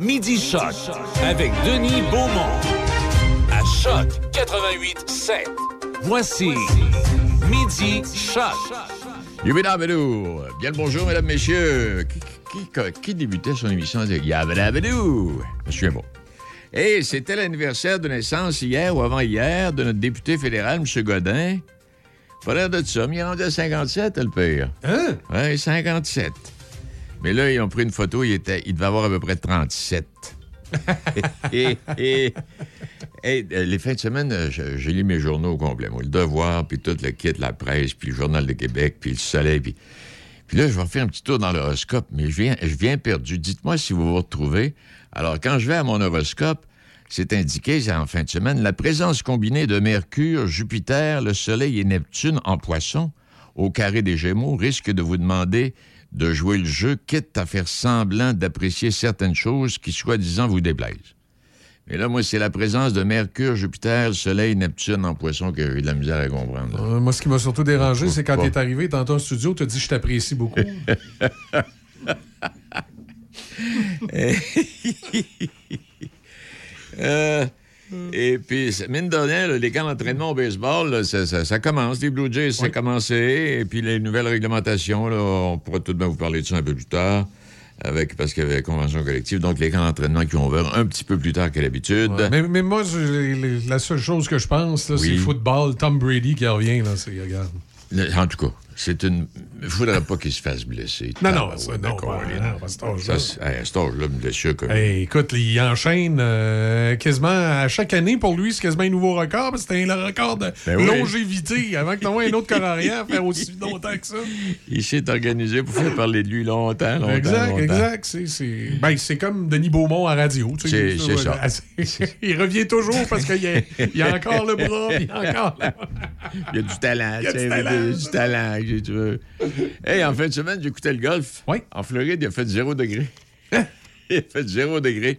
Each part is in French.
Midi Choc avec Denis Beaumont. À Choc 88 7. Voici Midi Choc. Yubidabadou. Bien le bonjour, mesdames, messieurs. Qui, qui, qui débutait son émission avec Yabadabadou? Je me souviens pas. Et c'était l'anniversaire de naissance hier ou avant-hier de notre député fédéral, M. Godin. Pas l'air de ça, mais il est rendu à 57, le pire. Hein? Oui, 57. Mais là, ils ont pris une photo, il, était, il devait avoir à peu près 37. et, et- et, euh, les fins de semaine, euh, je- j'ai lu mes journaux au complet. Moi, le Devoir, puis tout le kit, la presse, puis le Journal de Québec, puis le Soleil, puis... Puis là, je vais faire un petit tour dans l'horoscope, mais je viens, je viens perdu. Dites-moi si vous vous retrouvez. Alors, quand je vais à mon horoscope, c'est indiqué, c'est en fin de semaine, la présence combinée de Mercure, Jupiter, le Soleil et Neptune en poisson au carré des Gémeaux risque de vous demander de jouer le jeu, quitte à faire semblant d'apprécier certaines choses qui, soi-disant, vous déplaisent. Mais là, moi, c'est la présence de Mercure, Jupiter, Soleil, Neptune en poisson que j'ai eu de la misère à comprendre. Euh, moi, ce qui m'a surtout dérangé, c'est quand tu es arrivé tantôt au studio, tu as dit je t'apprécie beaucoup. Euh, et puis, mine de rien, les camps d'entraînement au baseball, là, ça, ça- ça commence. Les Blue Jays, ça a commencé. Et puis, les nouvelles réglementations, là, on pourra tout de même vous parler de ça un peu plus tard. Avec, parce qu'il y avait la convention collective. Donc, les camps d'entraînement qui vont ouvert un petit peu plus tard que l'habitude. Ouais. mais, mais moi, je- les- les- la seule chose que je pense, c'est Oui. le football. Tom Brady qui revient, là, c'est regarde. Le- En tout cas, c'est une. Il faudrait pas qu'il se fasse blesser. Non, non, ça, ouais, non, d'accord, à cet âge-là. À cet âge-là, comme. Hey, écoute, il enchaîne euh, quasiment à chaque année pour lui, c'est quasiment un nouveau record. parce que C'était le record de Ben oui. longévité avant que tu un autre carrière faire aussi longtemps que ça. Il s'est organisé pour faire parler de lui longtemps, longtemps. exact, longtemps. exact. C'est, c'est... Ben, c'est comme Denis Beaumont à radio. tu sais, C'est- c'est ça. il revient toujours parce qu'il y y a encore le bras, il y a encore Il y a du talent. Il y a tu du sais, talent. il y a du talent, veux. Hey, en fin de semaine, j'écoutais le golf. Oui. En Floride, il a fait zéro degré. il a fait zéro degré.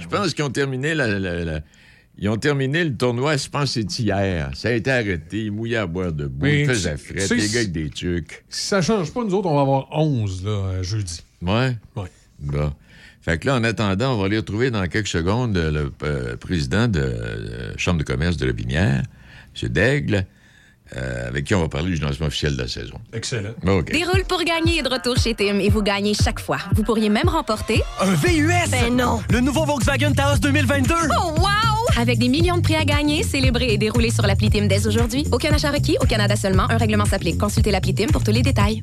Je pense qu'ils ont terminé la, la- la- Ils ont terminé le tournoi, je pense que c'est hier. Ça a été arrêté. Ils mouillaient à boire debout. Ils faisaient fret. sais, Les gars avec des trucs. Si ça change pas, nous autres, on va avoir 11 là, euh, jeudi. Ouais? Ouais. Bon. Fait que là, en attendant, on va aller retrouver dans quelques secondes euh, le euh, président de la Chambre de commerce de la Binière, M. Daigle, euh, avec qui on va parler du lancement officiel de la saison. Excellent. OK. Déroule pour gagner est de retour chez Tim et vous gagnez chaque fois. Vous pourriez même remporter. Un VUS! Ben non! Le nouveau Volkswagen Taos 2022! Oh wow! Avec des millions de prix à gagner, célébrer et dérouler sur l'appli Tim dès aujourd'hui. Aucun achat requis, au Canada seulement. Un règlement s'applique. Consultez l'appli Tim pour tous les détails.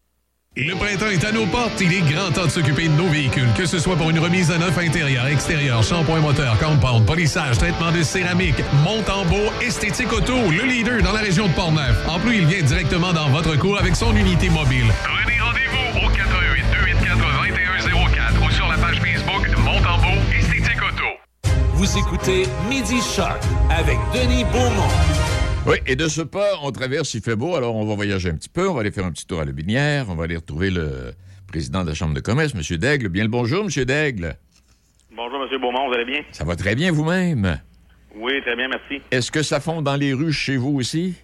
Le printemps est à nos portes. Il est grand temps de s'occuper de nos véhicules. Que ce soit pour une remise à neuf intérieur, extérieur, shampoing moteur, compound, polissage, traitement de céramique, monte en beau, esthétique auto, le leader dans la région de Portneuf. En plus, il vient directement dans votre cours avec son unité mobile. Prenez rendez-vous au 88 284 2104 ou sur la page Facebook Monte en beau, esthétique auto. Vous écoutez Midi Choc avec Denis Beaumont. Oui, et de ce pas, on traverse, il fait beau, alors on va voyager un petit peu, on va aller faire un petit tour à la Binière, on va aller retrouver le président de la Chambre de commerce, M. Daigle. Bien le bonjour, M. Daigle. Bonjour, M. Beaumont, vous allez bien? Ça va très bien vous-même? Oui, très bien, merci. Est-ce que ça fond dans les rues chez vous aussi?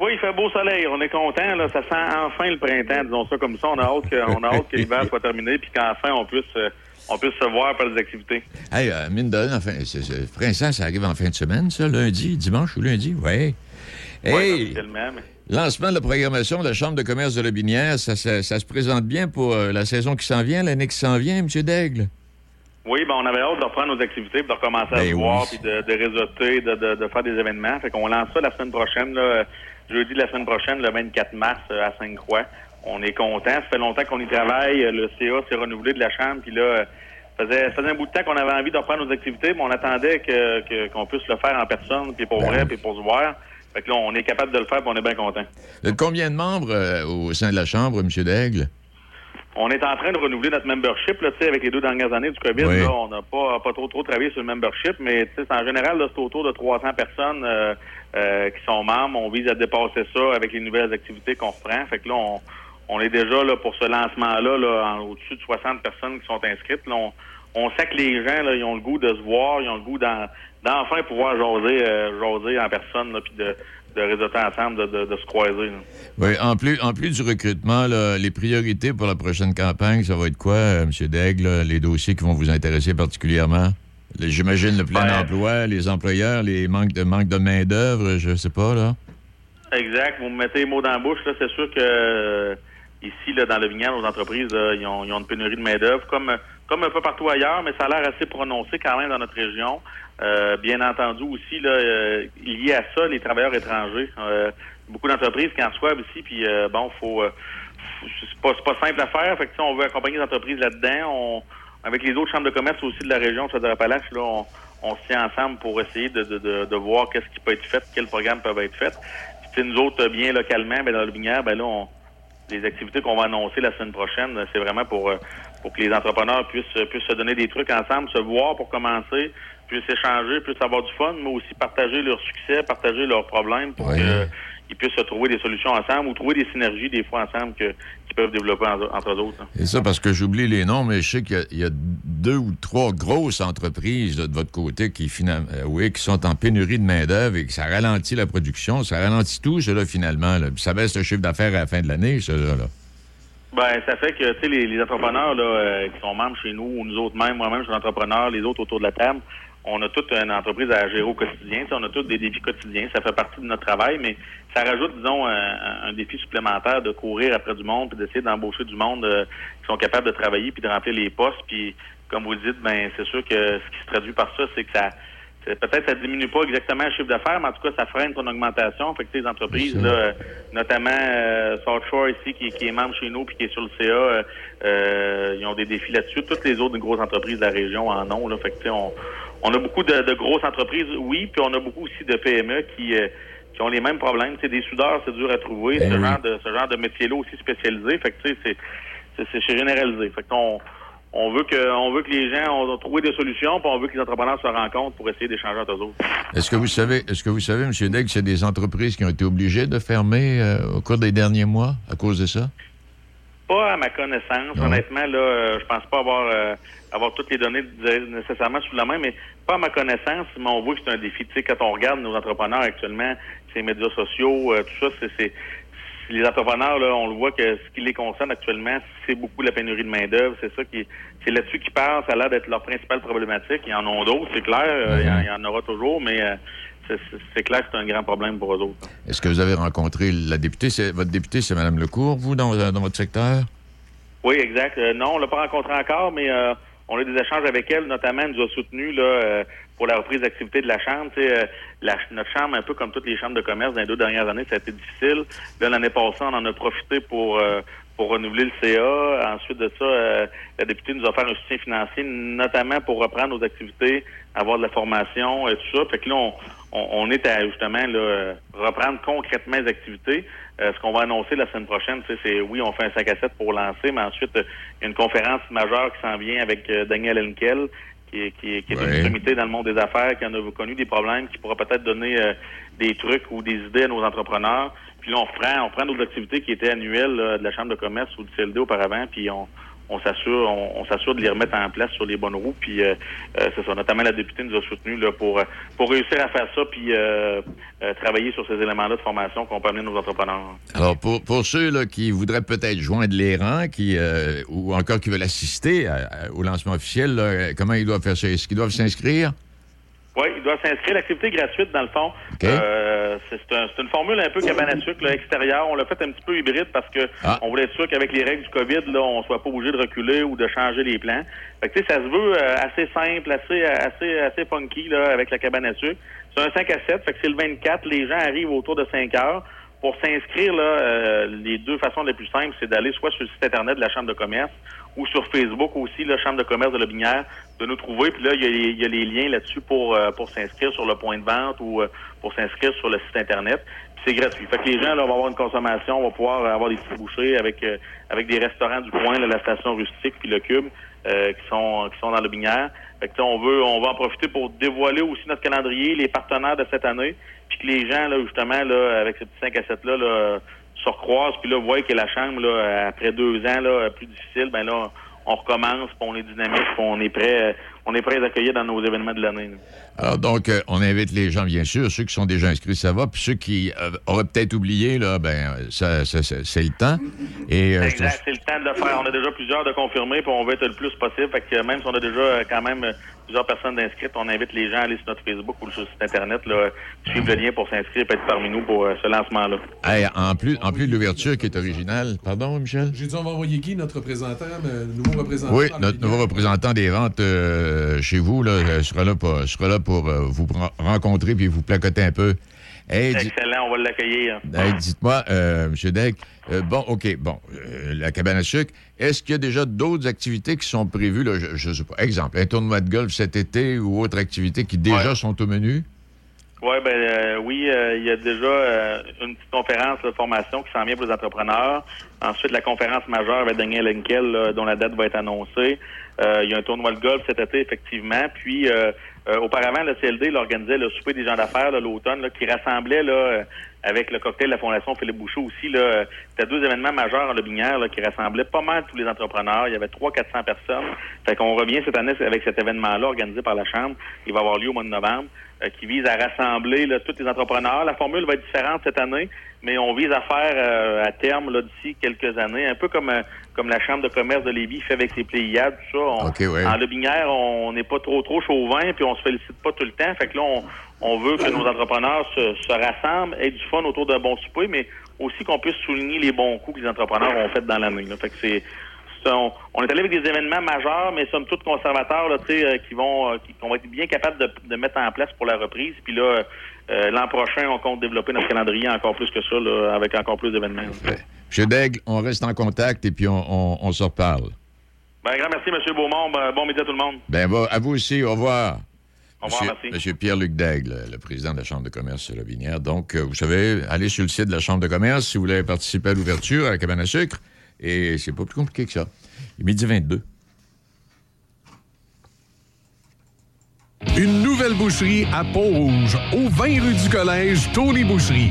Oui, il fait beau soleil. On est content. Là. Ça sent enfin le printemps, disons ça comme ça. On a hâte que, on a hâte que l'hiver soit terminé puis qu'enfin on puisse, euh, on puisse se voir par les activités. Hey, euh, mine de rien, enfin, printemps, ça arrive en fin de semaine, ça, lundi, dimanche ou lundi, oui. Hey, mais- lancement de la programmation de la Chambre de commerce de Lobinière, ça, ça- ça se présente bien pour euh, la saison qui s'en vient, l'année qui s'en vient, M. Daigle? Oui, ben on avait hâte de reprendre nos activités, puis de recommencer à Ben se oui. voir, puis de, de réseauter, de, de, de faire des événements. Fait qu'on lance ça la semaine prochaine, là, jeudi de la semaine prochaine, le 24 mars euh, à Sainte-Croix. On est content. Ça fait longtemps qu'on y travaille. Euh, Le CA s'est renouvelé de la Chambre, puis là, euh, faisait, faisait un bout de temps qu'on avait envie de reprendre nos activités, mais on attendait que, que- qu'on puisse le faire en personne, puis pour Ben vrai, puis pour se voir. Fait que là, on est capable de le faire, puis on est bien content. Êtes combien de membres euh, au sein de la Chambre, M. Daigle? On est en train de renouveler notre membership, là, tu sais, avec les deux dernières années du COVID, Oui. là, on n'a pas, pas trop trop travaillé sur le membership, mais tu sais, c'est en général, c'est autour de 300 personnes euh, euh, qui sont membres. On vise à dépasser ça avec les nouvelles activités qu'on reprend. Fait que là, on, on est déjà là pour ce lancement-là, là, au-dessus de 60 personnes qui sont inscrites. Là, on, on sait que les gens, là, ils ont le goût de se voir, ils ont le goût d'en- d'enfin pouvoir jaser, euh, jaser en personne, puis de, de réseauter ensemble, de, de, de se croiser. là. Oui, en plus, en plus du recrutement, là, les priorités pour la prochaine campagne, ça va être quoi, euh, M. Daigle, les dossiers qui vont vous intéresser particulièrement? J'imagine le plein Ben- emploi, les employeurs, les manques de manque de main-d'œuvre, je sais pas, là. Exact. Vous me mettez les mots dans la bouche. Là, c'est sûr que euh, ici, là, dans le vignoble, nos entreprises, euh, ils, ont, ils ont une pénurie de main-d'œuvre, comme, comme un peu partout ailleurs, mais ça a l'air assez prononcé quand même dans notre région. Euh, bien entendu aussi, là, euh, lié à ça, les travailleurs étrangers. Euh, beaucoup d'entreprises qui en reçoivent ici, puis bon, faut, c'est pas, pas simple à faire. Fait que, on veut accompagner les entreprises là-dedans. On, avec les autres chambres de commerce aussi de la région, de Appalaches, là, on, on se tient ensemble pour essayer de, de, de, de voir qu'est-ce qui peut être fait, quels programmes peuvent être faits. Puis, nous autres, bien localement, ben, dans le Binière, ben là, on, les activités qu'on va annoncer la semaine prochaine, c'est vraiment pour, euh, pour que les entrepreneurs puissent, puissent se donner des trucs ensemble, se voir pour commencer, puissent échanger, puissent avoir du fun, mais aussi partager leurs succès, partager leurs problèmes pour Ouais. Qu'ils puissent se trouver des solutions ensemble ou trouver des synergies des fois ensemble que, qu'ils peuvent développer en- entre eux autres. hein. C'est ça, parce que j'oublie les noms, mais je sais qu'il y a- il y, a deux ou trois grosses entreprises de votre côté qui, finalement, euh, oui, qui sont en pénurie de main-d'œuvre et que ça ralentit la production, ça ralentit tout, là, finalement. là. Puis ça baisse le chiffre d'affaires à la fin de l'année, ça, là. là. Ben, ça fait que, tu sais, les, les entrepreneurs là, euh, qui sont membres chez nous, ou nous autres mêmes, moi-même, je suis entrepreneur, les autres autour de la table, on a toute une entreprise à gérer au quotidien. On a tous des défis quotidiens. Ça fait partie de notre travail, mais ça rajoute, disons, un, un défi supplémentaire de courir après du monde, puis d'essayer d'embaucher du monde euh, qui sont capables de travailler, puis de remplir les postes. Puis, comme vous le dites, ben, c'est sûr que ce qui se traduit par ça, c'est que ça, peut-être ça diminue pas exactement le chiffre d'affaires, mais en tout cas, ça freine son augmentation. Fait que les entreprises, là, euh, notamment euh, South Shore ici, qui, qui est membre chez nous puis qui est sur le CA, euh, euh, ils ont des défis là-dessus. Toutes les autres grosses entreprises de la région en ont. Là, fait que, on, on a beaucoup de, de grosses entreprises, oui, puis on a beaucoup aussi de PME qui, euh, qui ont les mêmes problèmes. C'est des soudeurs, c'est dur à trouver. Ben ce, oui. genre de, ce genre de métier-là aussi spécialisé. Fait que, tu sais, c'est, c'est, c'est- c'est généralisé. Fait qu'on on veut que on veut que les gens ont trouvé des solutions, puis on veut que les entrepreneurs se rencontrent pour essayer d'échanger entre eux autres. Est-ce que vous savez, est-ce que vous savez, M. Degg, a des entreprises qui ont été obligées de fermer euh, au cours des derniers mois à cause de ça? Pas à ma connaissance. Non. Honnêtement, là, euh, je pense pas avoir euh, avoir toutes les données nécessairement sous la main, mais pas à ma connaissance, mais on voit que c'est un défi. Tu sais, quand on regarde nos entrepreneurs actuellement, ces médias sociaux, euh, tout ça, c'est, c'est les entrepreneurs, là, on le voit que ce qui les concerne actuellement, c'est beaucoup la pénurie de main-d'œuvre. C'est ça qui c'est là-dessus qu'ils parlent. Ça a l'air d'être leur principale problématique. Ils en ont d'autres, c'est clair. euh, il, y en, il y en aura toujours, mais euh, c'est, clair que c'est un grand problème pour eux autres. Est-ce que vous avez rencontré la députée? Votre députée, c'est Mme Lecourt, vous, dans, dans votre secteur? Oui, exact. Euh, non, on l'a pas rencontré encore, mais euh, on a des échanges avec elle, notamment elle nous a soutenus là, euh, pour la reprise d'activité de la Chambre. La- notre Chambre, un peu comme toutes les chambres de commerce dans les deux dernières années, ça a été difficile. L'année passée, on en a profité pour pour renouveler le CA. Ensuite de ça, euh, la députée nous a offert un soutien financier, notamment pour reprendre nos activités, avoir de la formation et tout ça. Fait que là, on, on, on est à justement là, reprendre concrètement les activités. Euh, ce qu'on va annoncer la semaine prochaine, tu sais, c'est oui, on fait un 5 à 7 pour lancer, mais ensuite, euh, il y a une conférence majeure qui s'en vient avec euh, Daniel Henkel, qui est, qui qui est Ouais. une sommité dans le monde des affaires, qui en a connu des problèmes, qui pourra peut-être donner euh, des trucs ou des idées à nos entrepreneurs. Puis là, on reprend, on reprend nos activités qui étaient annuelles de la Chambre de commerce ou du CLD auparavant, puis on, s'assure on, s'assure de les remettre en place sur les bonnes roues. Puis euh, euh, c'est ça. Notamment la députée nous a soutenus là, pour pour réussir à faire ça puis euh, euh, travailler sur ces éléments-là de formation qu'on peut amener nos entrepreneurs. Alors, pour, pour ceux là, qui voudraient peut-être joindre les rangs qui, euh, ou encore qui veulent assister au lancement officiel, là, comment ils doivent faire ça? Est-ce qu'ils doivent s'inscrire? Oui, il doit s'inscrire. L'activité est gratuite, dans le fond. Euh, c'est un- une formule un peu cabane à sucre là, extérieure. On l'a fait un petit peu hybride parce que Ah. on voulait être sûr qu'avec les règles du COVID, là, on soit pas obligé de reculer ou de changer les plans. Fait que, tu sais, ça se veut euh, assez simple, assez, assez, assez funky là, avec la cabane à sucre. C'est un 5 à 7, fait que c'est le 24. Les gens arrivent autour de 5 heures. Pour s'inscrire, là, euh, les deux façons les plus simples, c'est d'aller soit sur le site Internet de la Chambre de commerce ou sur Facebook aussi, la Chambre de commerce de la Binière, de nous trouver. Puis là, il y a les, liens là-dessus pour, euh, pour s'inscrire sur le point de vente ou euh, pour s'inscrire sur le site Internet. Puis c'est gratuit. Fait que les gens là, vont avoir une consommation, vont pouvoir avoir des petits bouchées avec, euh, avec des restaurants du coin, là, la station rustique puis le cube, euh, qui sont qui sont dans le Binière. Fait que, on veut, on va en profiter pour dévoiler aussi notre calendrier, les partenaires de cette année, puis que les gens, là, justement, là, avec ces petits 5 à 7 là, là se recroisent, puis là, voient que la chambre, là, après deux ans, là, plus difficile, ben là, on recommence, puis on est dynamique, puis on est prêt, euh, on est prêt à les accueillir dans nos événements de l'année. Alors, donc, euh, on invite les gens, bien sûr. Ceux qui sont déjà inscrits, ça va. Puis ceux qui euh, auraient peut-être oublié, là, ben, ça, ça- ça- c'est le temps. Et, euh, Exact, c'est le temps de le faire. On a déjà plusieurs de confirmés, puis on veut être le plus possible. Fait que même si on a déjà quand même plusieurs personnes inscrites, on invite les gens à aller sur notre Facebook ou sur le site Internet, là, suivre le lien pour s'inscrire et être parmi nous pour euh, ce lancement-là. hey, en, plus, en plus de l'ouverture qui est originale. Pardon, Michel? J'ai dit, on va envoyer Guy, notre représentant, euh, nouveau représentant? Oui, notre nouveau représentant des ventes euh, chez vous là, euh, sera là pour, sera là pour vous ren- rencontrer puis vous placoter un peu. Hey, Excellent, on va l'accueillir. hey, dites-moi, euh, M. Deck, euh, bon, OK, bon, euh, la cabane à sucre, est-ce qu'il y a déjà d'autres activités qui sont prévues, là, je ne sais pas, exemple, un tournoi de golf cet été ou autre activité qui déjà Ouais. sont au menu? Ouais, ben euh, oui, euh, il y a déjà euh, une petite conférence de formation qui s'en vient pour les entrepreneurs. Ensuite, la conférence majeure avec Daniel Henkel, là, dont la date va être annoncée. Il y a un tournoi de golf cet été, effectivement. Puis, euh, auparavant, le CLD il organisait le souper des gens d'affaires l'automne, qui rassemblait là, euh, avec le cocktail de la Fondation Philippe Bouchot aussi. là, C'était deux événements majeurs en Lobinière là, qui rassemblaient pas mal tous les entrepreneurs. Il y avait 300-400 personnes. Fait qu'on revient cette année avec cet événement-là organisé par la Chambre. Il va avoir lieu au mois de novembre euh, qui vise à rassembler là, tous les entrepreneurs. La formule va être différente cette année, mais on vise à faire euh, à terme là, d'ici quelques années, un peu comme euh, comme la Chambre de commerce de Lévis fait avec ses Pléiades, tout ça. On- OK, ouais. En Lobinière, on n'est pas trop trop chauvin, puis on se félicite pas tout le temps. Fait que là, on, on veut que nos entrepreneurs se, se rassemblent, aient du fun autour d'un bon souper, mais aussi qu'on puisse souligner les bons coups que les entrepreneurs ont fait dans l'année. Fait que c'est on est allé avec des événements majeurs, mais somme toute conservateurs là, euh, qui vont euh, qu'on va être bien capables de, de mettre en place pour la reprise. Puis là, euh, l'an prochain, on compte développer notre calendrier encore plus que ça, là, avec encore plus d'événements. là. M. Daigle, on reste en contact et puis on, on- on se reparle. Ben, grand merci, M. Beaumont. Ben, bon midi à tout le monde. Ben, va- à vous aussi, au revoir. Au revoir, Monsieur, merci. Monsieur Pierre-Luc Daigle, le président de la Chambre de commerce de la Binière. Donc, euh, vous savez, allez sur le site de la Chambre de commerce si vous voulez participer à l'ouverture à la cabane à sucre. Et c'est pas plus compliqué que ça. Il est midi 22. Une nouvelle boucherie à Pont-Rouge, au 20 rue du Collège, Tony Boucherie.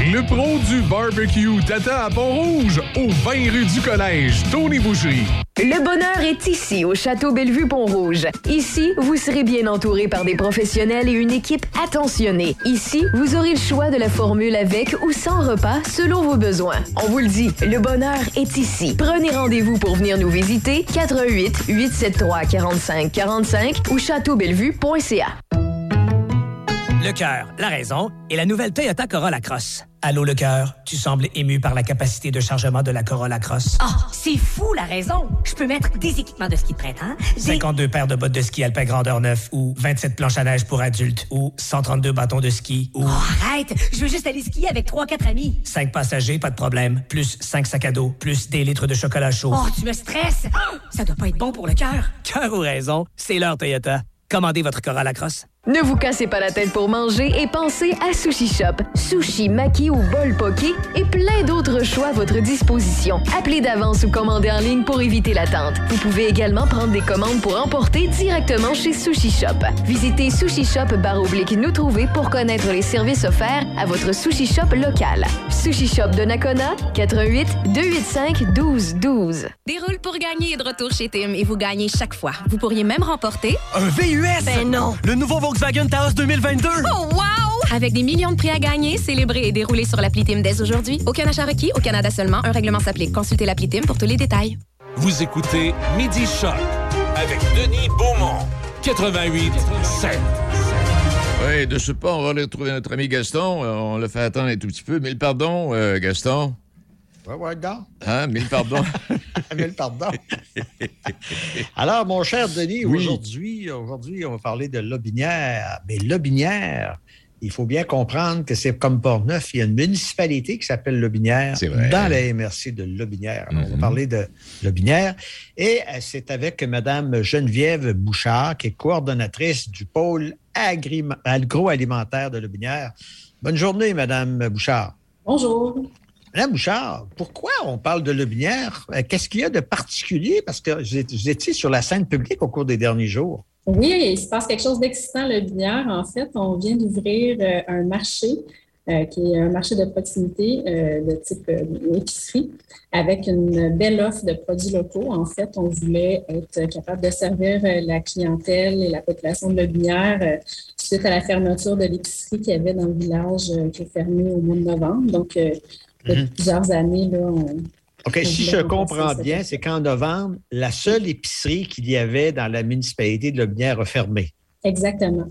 Le pro du barbecue t'attend à Pont-Rouge, au 20 rue du Collège, Tony Boucherie. Le bonheur est ici, au Château Bellevue Pont-Rouge. Ici, vous serez bien entouré par des professionnels et une équipe attentionnée. Ici, vous aurez le choix de la formule avec ou sans repas selon vos besoins. On vous le dit, le bonheur est ici. Prenez rendez-vous pour venir nous visiter 88 873 45 45 ou châteaubellevue.ca. Le cœur, la raison et la nouvelle Toyota Corolla Cross. Allô, le cœur, tu sembles ému par la capacité de chargement de la Corolla Cross. Ah, c'est fou la raison. Je peux mettre des équipements de ski de printemps, des 52 paires de bottes de ski alpin grandeur 9 ou 27 planches à neige pour adultes ou 132 bâtons de ski ou Oh, arrête, je veux juste aller skier avec trois quatre amis. 5 passagers, pas de problème, plus 5 sacs à dos, plus des litres de chocolat chaud. Oh, tu me stresses. Ça doit pas être bon pour le cœur. Cœur ou raison, c'est l'heure Toyota. Commandez votre Corolla Cross Ne vous cassez pas la tête pour manger et pensez à Sushi Shop. Sushi, maki ou bol poké et plein d'autres choix à votre disposition. Appelez d'avance ou commandez en ligne pour éviter l'attente. Vous pouvez également prendre des commandes pour emporter directement chez Sushi Shop. Visitez Sushi Shop barre oblique nous trouver pour connaître les services offerts à votre Sushi Shop local. Sushi Shop de Nakona, 88 285 1212. Déroule pour gagner est de retour chez Tim et vous gagnez chaque fois. Vous pourriez même remporter Un VUS! Ben non! Le nouveau Volkswagen Taos 2022! Oh wow! Avec des millions de prix à gagner, célébrer et dérouler sur l'appli Tim dès aujourd'hui. Aucun achat requis, au Canada seulement. Un règlement s'applique. Consultez l'appli Tim pour tous les détails. Vous écoutez Midi Choc avec Denis Beaumont. 88 7. Oui, de ce pas, on va aller retrouver notre ami Gaston. Euh, On l'a fait attendre un tout petit peu. Mille pardons, euh, Gaston. Ouais, ouais, gars. Hein, mille pardons. Mille pardons. Alors, mon cher Denis, Oui. aujourd'hui, aujourd'hui, on va parler de Lobinière. Mais Lobinière, il faut bien comprendre que c'est comme Port-Neuf, il y a une municipalité qui s'appelle Lobinière C'est vrai. dans la MRC de Lobinière. Alors, On va Mhm. parler de Lobinière. Et euh, c'est avec Mme Geneviève Bouchard, qui est coordonnatrice du pôle agroalimentaire de Lobinière. Bonne journée, Mme Bouchard. Bonjour. Madame Bouchard, pourquoi on parle de Lobinière? Euh, Qu'est-ce qu'il y a de particulier? Parce que vous étiez sur la scène publique au cours des derniers jours. Oui, il se passe quelque chose d'excitant à Le Binière. En fait, on vient d'ouvrir euh, un marché euh, qui est un marché de proximité de type épicerie avec une belle offre de produits locaux. En fait, on voulait être capable de servir la clientèle et la population de Le Binière euh, suite à la fermeture de l'épicerie qu'il y avait dans le village qui est fermé au mois de novembre. Donc, depuis Mhm. plusieurs années, là, on, OK, on si je comprends bien, c'est qu'en novembre, la seule épicerie qu'il y avait dans la municipalité de Lobinière a fermé. Exactement.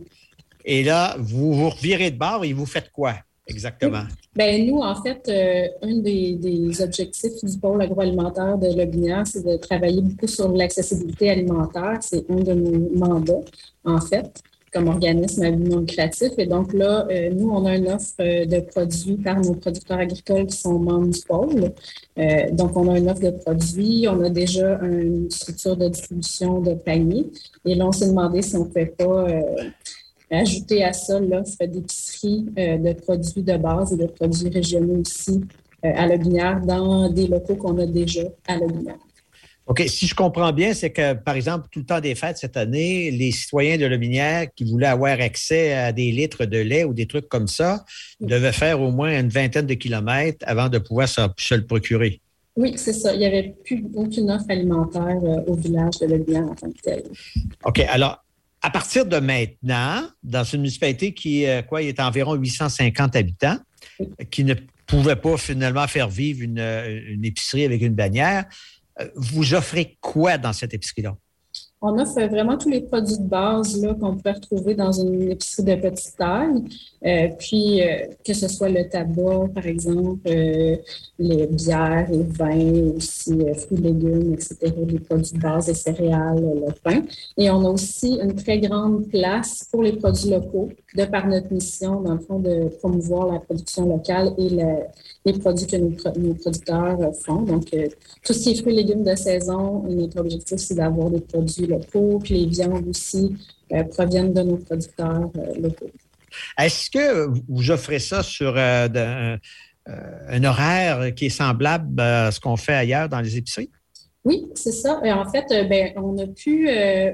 Et là, vous vous revirez de bord et vous faites quoi exactement? Ben nous, en fait, euh, un des, des objectifs du pôle agroalimentaire de Lobinière, c'est de travailler beaucoup sur l'accessibilité alimentaire. C'est un de nos mandats, en fait, comme organisme à but non lucratif. Et donc là, euh, nous, on a une offre euh, de produits par nos producteurs agricoles qui sont membres du pôle. Euh, donc, on a une offre de produits, on a déjà une structure de distribution de paniers. Et là, on s'est demandé si on ne pouvait pas euh, ajouter à ça l'offre d'épicerie euh, de produits de base et de produits régionaux aussi à Lobinière dans des locaux qu'on a déjà à Lobinière. OK, si je comprends bien, c'est que, par exemple, tout le temps des fêtes cette année, les citoyens de Lobinière qui voulaient avoir accès à des litres de lait ou des trucs comme ça devaient faire au moins une vingtaine de kilomètres avant de pouvoir se, se le procurer. Oui, c'est ça. Il n'y avait plus aucune offre alimentaire euh, au village de Lobinière en tant que tel. OK, alors, à partir de maintenant, dans une municipalité qui euh, quoi, il est environ 850 habitants, qui ne pouvait pas finalement faire vivre une, une épicerie avec une bannière, vous offrez quoi dans cette épicerie-là? On offre vraiment tous les produits de base qu'on peut retrouver dans une épicerie de petite taille. Euh, puis, euh, que ce soit le tabac, par exemple, euh, les bières, les vins, aussi euh, fruits, légumes, etc., les produits de base, les céréales, le pain. Et on a aussi une très grande place pour les produits locaux, de par notre mission, dans le fond, de promouvoir la production locale et le- les produits que nos, pro- nos producteurs euh, font. Donc, euh, tout ce qui est fruits et légumes de saison, notre objectif, c'est d'avoir des produits locaux, puis les viandes aussi euh, proviennent de nos producteurs locaux. Est-ce que vous offrez ça sur euh, de- un horaire qui est semblable à ce qu'on fait ailleurs dans les épiceries? Oui, c'est ça. Et en fait, ben, on a pu, euh,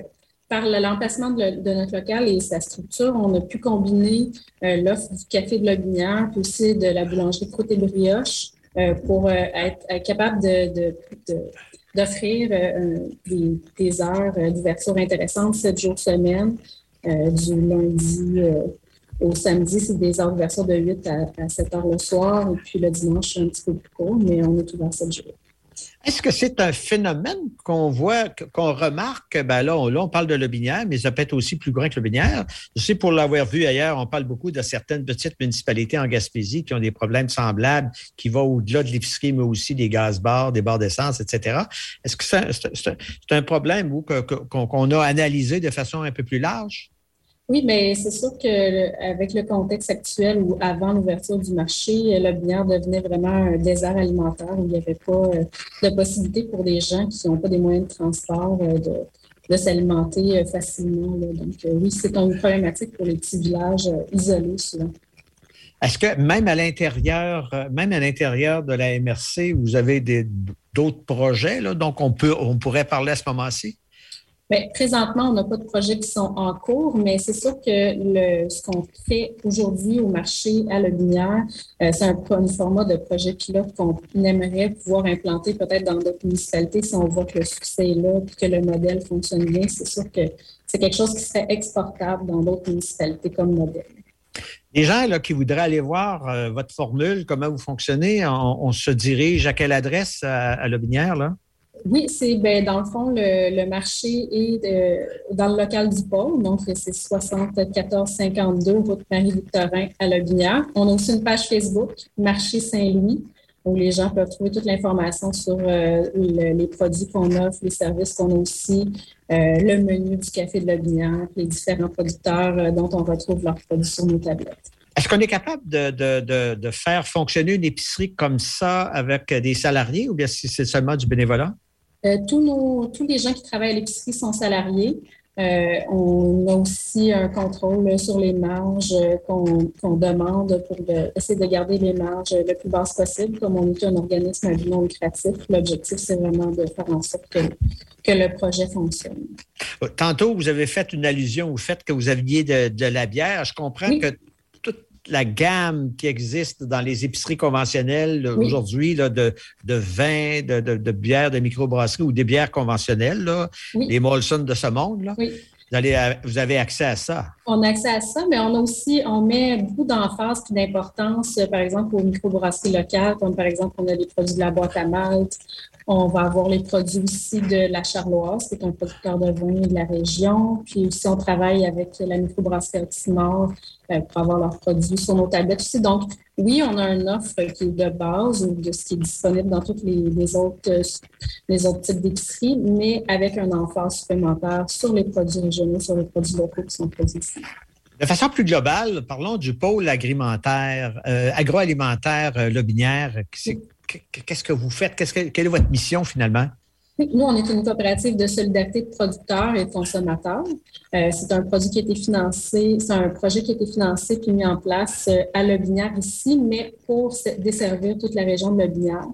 par le- l'emplacement de, notre local et sa structure, on a pu combiner euh, l'offre du café de Lobinière, puis aussi de la boulangerie Croûte et Brioche euh, pour euh, être, capable d'offrir des, heures d'ouverture intéressantes, sept jours semaine, du lundi au samedi, c'est des heures d'ouverture de 8 à, à 7 heures le soir, et puis le dimanche, un petit peu plus court, mais on est ouvert 7 jours. Est-ce que c'est un phénomène qu'on voit, qu'on remarque? Ben là, on, parle de Lobinière, mais ça peut être aussi plus grand que Lobinière. Je sais, pour l'avoir vu ailleurs, on parle beaucoup de certaines petites municipalités en Gaspésie qui ont des problèmes semblables, qui vont au-delà de l'épicerie, mais aussi des gaz-bars, des bars d'essence, etc. Est-ce que c'est un, problème qu'on a analysé de façon un peu plus large? Oui, mais c'est sûr qu'avec le contexte actuel où avant l'ouverture du marché, le binaire devenait vraiment un désert alimentaire où il n'y avait pas euh, de possibilité pour des gens qui n'ont pas des moyens de transport euh, de, s'alimenter euh, facilement. Donc, oui, c'est une problématique pour les petits villages isolés souvent. Est-ce que même à l'intérieur, même à l'intérieur de la MRC, vous avez d'autres projets, là, donc on, peut, on pourrait parler à ce moment-ci? Bien, présentement, on n'a pas de projets qui sont en cours, mais c'est sûr que ce qu'on fait aujourd'hui au marché à Lobinière, euh, c'est un, un format de projet pilote qu'on aimerait pouvoir implanter peut-être dans d'autres municipalités si on voit que le succès est là et que le modèle fonctionne bien. C'est sûr que c'est quelque chose qui serait exportable dans d'autres municipalités comme modèle. Les gens là, qui voudraient aller voir euh, votre formule, comment vous fonctionnez, on, se dirige à quelle adresse à, à là? Oui, c'est ben, dans le fond, le, marché est euh, dans le local du pôle, donc c'est 7452 route Marie-Victorin à Lobinière. On a aussi une page Facebook, Marché Saint-Louis, où les gens peuvent trouver toute l'information sur euh, le- les produits qu'on offre, les services qu'on a aussi, euh, le menu du café de Lobinière, les différents producteurs dont on retrouve leurs produits sur nos tablettes. Est-ce qu'on est capable de, de- de- de faire fonctionner une épicerie comme ça avec des salariés ou bien si c'est seulement du bénévolat? Euh, tous, nos, tous les gens qui travaillent à l'épicerie sont salariés. Euh, on a aussi un contrôle sur les marges euh, qu'on qu'on demande pour essayer de garder les marges le plus basses possible. Comme on est un organisme à but non lucratif, l'objectif, c'est vraiment de faire en sorte que, que le projet fonctionne. Tantôt, vous avez fait une allusion au fait que vous aviez de, de la bière. Je comprends que la gamme qui existe dans les épiceries conventionnelles Oui. aujourd'hui, de, de vin, de, de, de bières de microbrasserie ou des bières conventionnelles, là, les Molson de ce monde, là, vous, allez à- vous avez accès à ça. On a accès à ça, mais on a aussi, on met beaucoup d'emphase et d'importance, euh, par exemple, aux microbrasseries locales, comme par exemple, on a les produits de la boîte à malte. On va avoir les produits aussi de la Charloise, qui est un producteur de vin de la région. Puis aussi, on travaille avec la microbrasserie Oxymore euh, pour avoir leurs produits sur nos tablettes aussi. Donc, oui, on a une offre qui est de base ou de ce qui est disponible dans tous les, autres, euh, les autres types d'épiceries, mais avec un emphase supplémentaire sur les produits régionaux, sur les produits locaux qui sont produits ici. De façon plus globale, parlons du pôle euh, agroalimentaire euh, Lobinière. Qu'est-ce que vous faites? Quelle est votre mission finalement? Nous, on est une coopérative de solidarité de producteurs et de consommateurs. Euh, c'est un produit qui a été financé, c'est un projet qui a été financé puis mis en place euh, à Lobinière ici, mais pour se- desservir toute la région de Lobinière.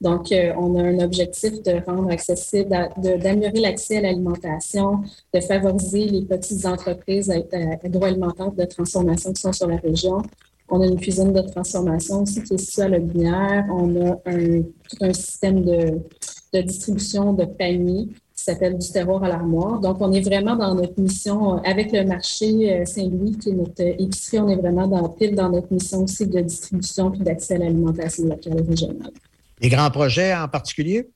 Donc, euh, on a un objectif de rendre accessible, d'améliorer l'accès à l'alimentation, de favoriser les petites entreprises agroalimentaires de transformation qui sont sur la région. On a une cuisine de transformation aussi qui est située à Lobinière. On a un, tout un système de, de distribution de paniers qui s'appelle du terroir à l'armoire. Donc, on est vraiment dans notre mission euh, avec le marché euh, Saint-Louis, qui est notre euh, épicerie. On est vraiment dans, pile dans notre mission aussi de distribution puis d'accès à l'alimentation locale et régionale. Les grands projets en particulier?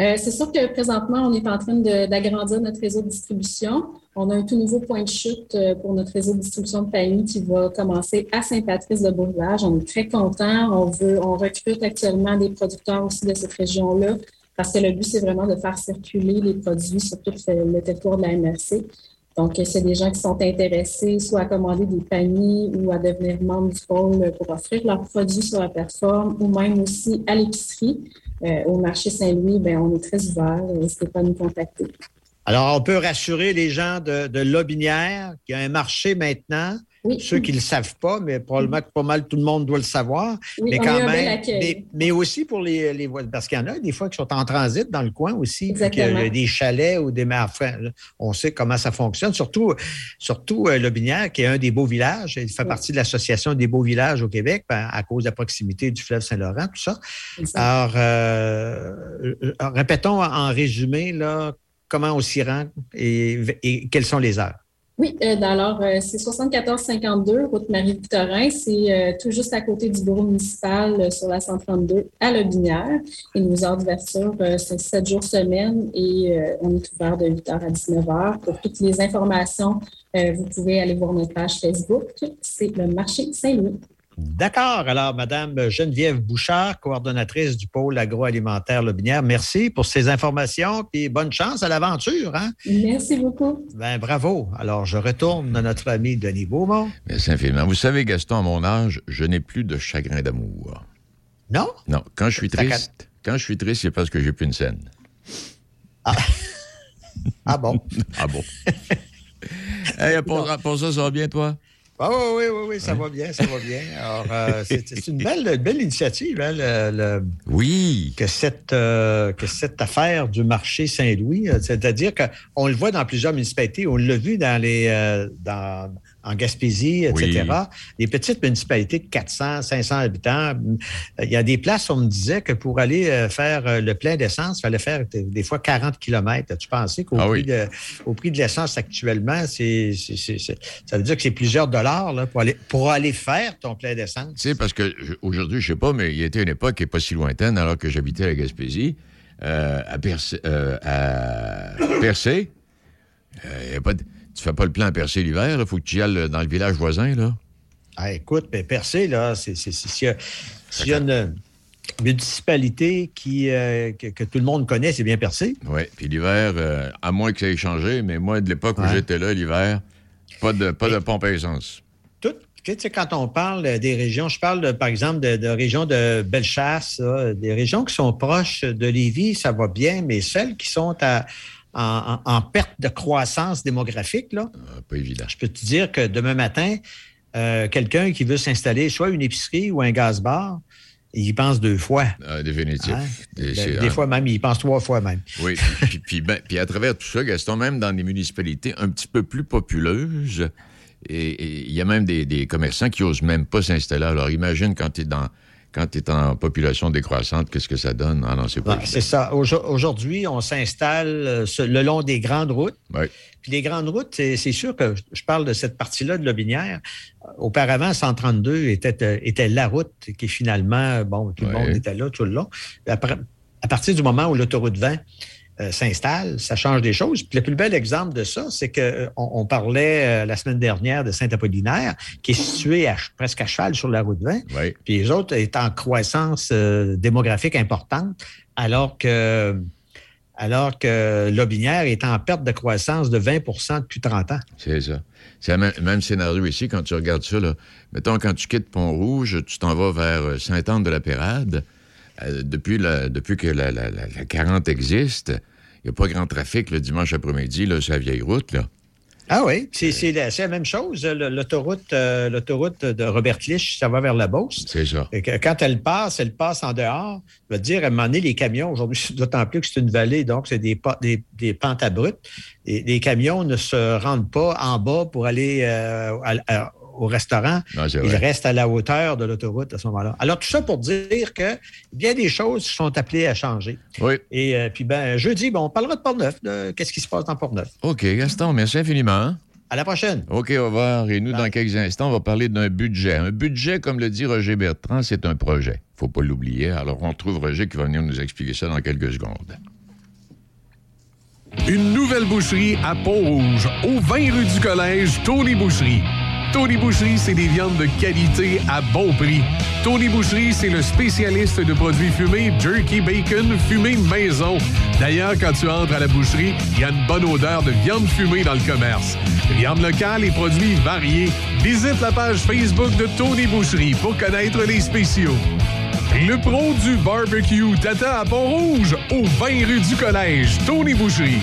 Euh, c'est sûr que présentement, on est en train d'agrandir notre réseau de distribution. On a un tout nouveau point de chute euh, pour notre réseau de distribution de paniers qui va commencer à Saint-Patrice-de-Beauvillage. On est très contents. On recrute actuellement des producteurs aussi de cette région-là parce que le but, c'est vraiment de faire circuler les produits sur tout le, territoire de la MRC. Donc, euh, c'est des gens qui sont intéressés soit à commander des paniers ou à devenir membres du pôle pour offrir leurs produits sur la plateforme ou même aussi à l'épicerie. Euh, au marché Saint-Louis, ben, on est très ouvert. N'hésitez pas à nous contacter. Alors, on peut rassurer les gens de, de Lobinière qu'il y a un marché maintenant. Ceux qui ne le savent pas, mais probablement que pas mal tout le monde doit le savoir. Oui, mais quand même, mais, mais aussi pour les, les voisins, parce qu'il y en a des fois qui sont en transit dans le coin aussi, y a des chalets ou des enfin, On sait comment ça fonctionne. Surtout, surtout euh, Lobinière, qui est un des beaux villages. Il fait partie de l'association des beaux villages au Québec ben, à cause de la proximité du fleuve Saint-Laurent, tout ça. Alors, euh, euh, répétons en résumé là, comment on s'y rend et, quelles sont les heures? Oui, euh, alors euh, c'est 7452, route Marie-Victorin. C'est euh, tout juste à côté du bureau municipal euh, sur la 132 à Lobinière. Et nos heures d'ouverture, c'est 7 jours semaine et on est ouvert de 8h à 19h. Pour toutes les informations, vous pouvez aller voir notre page Facebook. C'est le marché Saint-Louis. D'accord. Alors, Madame Geneviève Bouchard, coordonnatrice du pôle agroalimentaire Lobinière, merci pour ces informations et bonne chance à l'aventure. Hein? Merci beaucoup. Ben, bravo. Alors, je retourne à notre ami Denis Beaumont. Merci infiniment. Vous savez, Gaston, à mon âge, je n'ai plus de chagrin d'amour. Non? Non. Quand je suis triste, quand je suis triste, c'est parce que j'ai plus une scène. Ah bon? ah bon? hey, pour, pour ça, ça va bien, toi? Ah oui, oui, oui, oui, ça va bien, ça va bien. Alors, euh, c'est une belle, une belle initiative, hein, le- le- Oui. que, cette, euh, que cette affaire du marché Saint-Louis. euh, C'est-à-dire qu'on le voit dans plusieurs municipalités, on l'a vu dans les, euh, dans, en Gaspésie, etc. Oui. Les petites municipalités de 400, 500 habitants. Il y a des places, on me disait que pour aller euh, faire euh, le plein d'essence, il fallait faire des des fois 40 km. As-tu pensé qu'au Ah prix, de, au prix de l'essence actuellement, c'est, ça veut dire que c'est plusieurs dollars là, pour, aller, pour aller faire ton plein d'essence? Tu sais, parce que je- aujourd'hui, je sais pas, mais il y a été une époque qui n'est pas si lointaine, alors que j'habitais à Gaspésie, euh, à, Percé, euh, à Percé. euh, y a pas de- tu fais pas le plan à Percé l'hiver, il faut que tu y ailles dans le village voisin, là. Ah, écoute, ben, Percé, là, c'est, c'est- c'est- s'il y a, s'il y a une municipalité qui, euh, que, que tout le monde connaît, c'est bien Percé. Oui, puis l'hiver, euh, à moins que ça ait changé, mais moi, de l'époque où j'étais là, l'hiver, pas de, pas de pompe à essence. Tout, tu sais, quand on parle des régions, je parle, de, par exemple, de, de régions de Bellechasse, là, des régions qui sont proches de Lévis, ça va bien, mais celles qui sont à- en, en- en perte de croissance démographique, là, Ah, pas évident. je peux te dire que demain matin, euh, quelqu'un qui veut s'installer soit une épicerie ou un gaz-bar, il y pense deux fois. Ah, définitif. Hein? Des- ah, fois même, il pense trois fois même. Oui, puis, puis- ben- puis à travers tout ça, Gaston, même dans des municipalités un petit peu plus populeuses, et il y a même des, des commerçants qui osent même pas s'installer. Alors imagine quand tu es dans quand tu es en population décroissante, qu'est-ce que ça donne? Ah non, c'est pas c'est ça. Aujo- Aujourd'hui, on s'installe euh, le long des grandes routes. Puis les grandes routes, c'est sûr que je- parle de cette partie-là de Lobinière. Auparavant, 132 était, euh, était la route qui finalement, bon, tout le monde était là tout le long. À partir du moment où l'autoroute 20 euh, s'installe, ça change des choses. Puis le plus bel exemple de ça, c'est qu'on on parlait euh, la semaine dernière de Saint-Apollinaire, qui est situé à presque à cheval sur la route 20. Oui. Puis les autres est en croissance euh, démographique importante, alors que, alors que Lobinière est en perte de croissance de 20% depuis 30 ans. C'est ça. C'est le même, scénario ici quand tu regardes ça. Là. Mettons, quand tu quittes Pont-Rouge, tu t'en vas vers euh, Sainte-Anne-de-la-Pérade. Euh, depuis, la- depuis que la, la- la- la 40 existe, il n'y a pas grand trafic le dimanche après-midi, là, sur la vieille route. Là. Ah oui, c'est c'est la, c'est la même chose. Le- L'autoroute euh, l'autoroute de Robert Lich, ça va vers la Beauce. C'est ça. Et que quand elle passe, elle passe en dehors. Je veux dire, à un moment donné, les camions, aujourd'hui, d'autant plus que c'est une vallée, donc c'est des, pa- des, des pentes abruptes. Et les camions ne se rendent pas en bas pour aller euh, à- à- au restaurant. Non, Ils vrai. restent à la hauteur de l'autoroute à ce moment-là. Alors, tout ça pour dire que bien des choses sont appelées à changer. Oui. Et euh, puis, ben, jeudi, bon, on parlera de Port-Neuf, de qu'est-ce qui se passe dans Port-Neuf. OK, Gaston, merci infiniment. À la prochaine. OK, au revoir. Et nous, dans quelques instants, on va parler d'un budget. Un budget, comme le dit Roger Bertrand, c'est un projet. faut pas l'oublier. Alors, on trouve Roger qui va venir nous expliquer ça dans quelques secondes. Une nouvelle boucherie à Pont-Rouge, au 20 rue du Collège, Tony Boucherie. Tony Boucherie, c'est des viandes de qualité à bon prix. Tony Boucherie, c'est le spécialiste de produits fumés, jerky, bacon, fumé maison. D'ailleurs, quand tu entres à la boucherie, il y a une bonne odeur de viande fumée dans le commerce. Viande locale et produits variés. Visite la page Facebook de Tony Boucherie pour connaître les spéciaux. Le pro du barbecue t'attend à Pont-Rouge, au 20 rue du Collège, Tony Boucherie.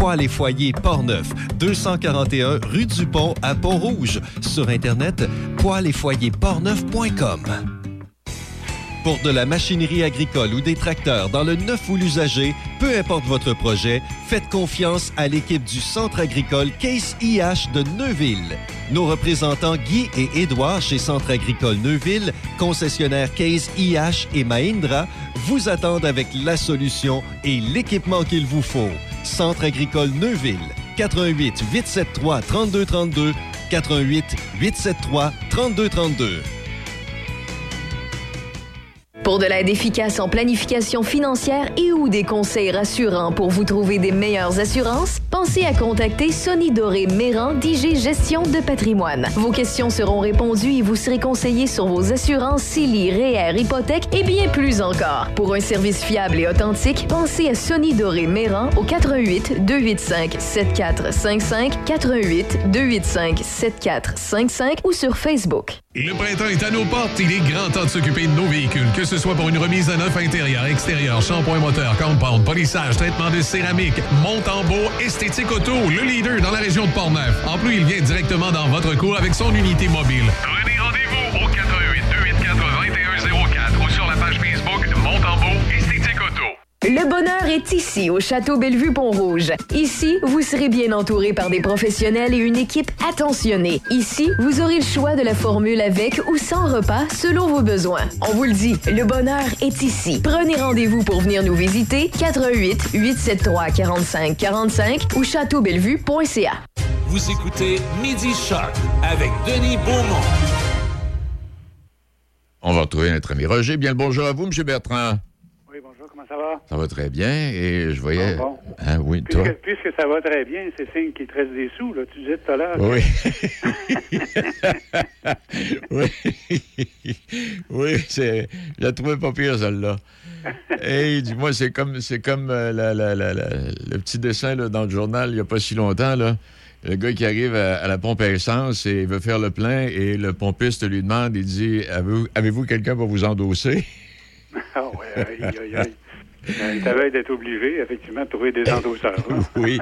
Poêles et foyers Portneuf, 241 rue du Pont à Pont-Rouge. Sur Internet, poêles-et-foyers-portneuf.com. Pour de la machinerie agricole ou des tracteurs dans le neuf ou l'usager, peu importe votre projet, faites confiance à l'équipe du Centre agricole Case IH de Neuville. Nos représentants Guy et Édouard chez Centre agricole Neuville, concessionnaire Case IH et Mahindra, vous attendent avec la solution et l'équipement qu'il vous faut. Centre agricole Neuville, 88 873 3232, 88 873 3232. Pour de l'aide efficace en planification financière et ou des conseils rassurants pour vous trouver des meilleures assurances, pensez à contacter Sonny Doré Méran d'IG Gestion de patrimoine. Vos questions seront répondues et vous serez conseillé sur vos assurances CELI, REER, hypothèque et bien plus encore. Pour un service fiable et authentique, pensez à Sonny Doré Méran au 88 285 7455 88 285 7455 ou sur Facebook. Le printemps est à nos portes. Il est grand temps de s'occuper de nos véhicules. Que ce soit pour une remise à neuf intérieur, extérieur, shampoing moteur, compound, polissage, traitement de céramique, monte en beau, esthétique auto, le leader dans la région de Portneuf. En plus, il vient directement dans votre cours avec son unité mobile. Le bonheur est ici, au Château Bellevue-Pont-Rouge. Ici, vous serez bien entouré par des professionnels et une équipe attentionnée. Ici, vous aurez le choix de la formule avec ou sans repas selon vos besoins. On vous le dit, le bonheur est ici. Prenez rendez-vous pour venir nous visiter 88 873 45 45 ou châteaubellevue.ca. Vous écoutez Midi Shark avec Denis Beaumont. On va retrouver notre ami Roger. Bien le bonjour à vous, M. Bertrand. Ça va? Ça va très bien et je voyais. Bon, bon. Hein, oui, toi? Puisque, puisque ça va très bien, c'est signe qu'il te reste des sous, là. Tu disais tout à l'heure. Oui. oui. oui, c'est. Je la trouvais pas pire, celle-là. Hey, dis-moi, c'est comme, c'est comme euh, la- la- la- la- le petit dessin là, dans le journal il n'y a pas si longtemps. Là. Le gars qui arrive à, à la pompe à essence et il veut faire le plein et le pompiste lui demande, il dit Avez-vous, avez-vous quelqu'un pour vous endosser? Ah ouais, aïe, aïe, aïe. Il t'avait d'être obligé, effectivement, de trouver des endosseurs. là. Oui.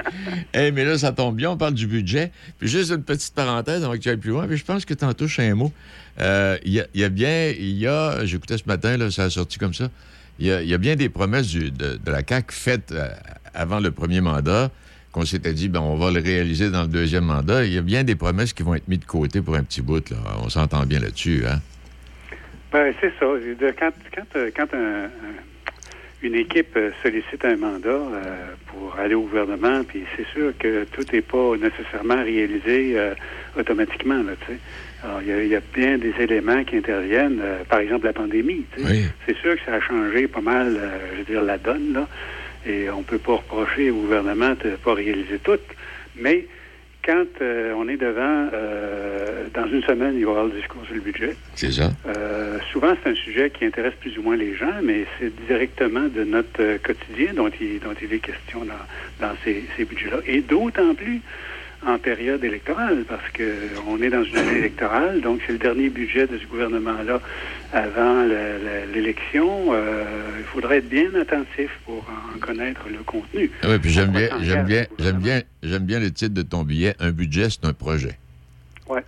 Eh, mais là, ça tombe bien, on parle du budget. Puis juste une petite parenthèse avant que tu ailles plus loin. Puis je pense que tu en touches un mot. Euh, Il y, a, il y a bien, il y a, j'écoutais ce matin, là, ça a sorti comme ça. Il y a, il y a bien des promesses du- de, de la CAQ faites euh, avant le premier mandat qu'on s'était dit, ben, on va le réaliser dans le deuxième mandat. Il y a bien des promesses qui vont être mises de côté pour un petit bout. Là. On s'entend bien là-dessus. Hein? Ben, c'est ça. Quand, quand, euh, quand un- un- une équipe euh, sollicite un mandat euh, pour aller au gouvernement, puis c'est sûr que tout n'est pas nécessairement réalisé euh, automatiquement. Là, tu sais. Alors, il y, y a bien des éléments qui interviennent, euh, par exemple la pandémie. Oui. C'est sûr que ça a changé pas mal, euh, je veux dire, la donne, là. Et on peut pas reprocher au gouvernement de pas réaliser tout. Mais quand euh, on est devant, euh, dans une semaine, il va y avoir le discours sur le budget. C'est ça. Euh, souvent, c'est un sujet qui intéresse plus ou moins les gens, mais c'est directement de notre euh, quotidien dont il, dont il est question dans, dans ces, ces budgets-là. Et d'autant plus en période électorale, parce que on est dans une année électorale, donc c'est le dernier budget de ce gouvernement-là avant le- le- l'élection. Euh, il faudrait être bien attentif pour en connaître le contenu. Ah Oui, puis j'aime bien, j'aime bien, j'aime bien, j'aime bien le titre de ton billet. Un budget, c'est un projet. Oui,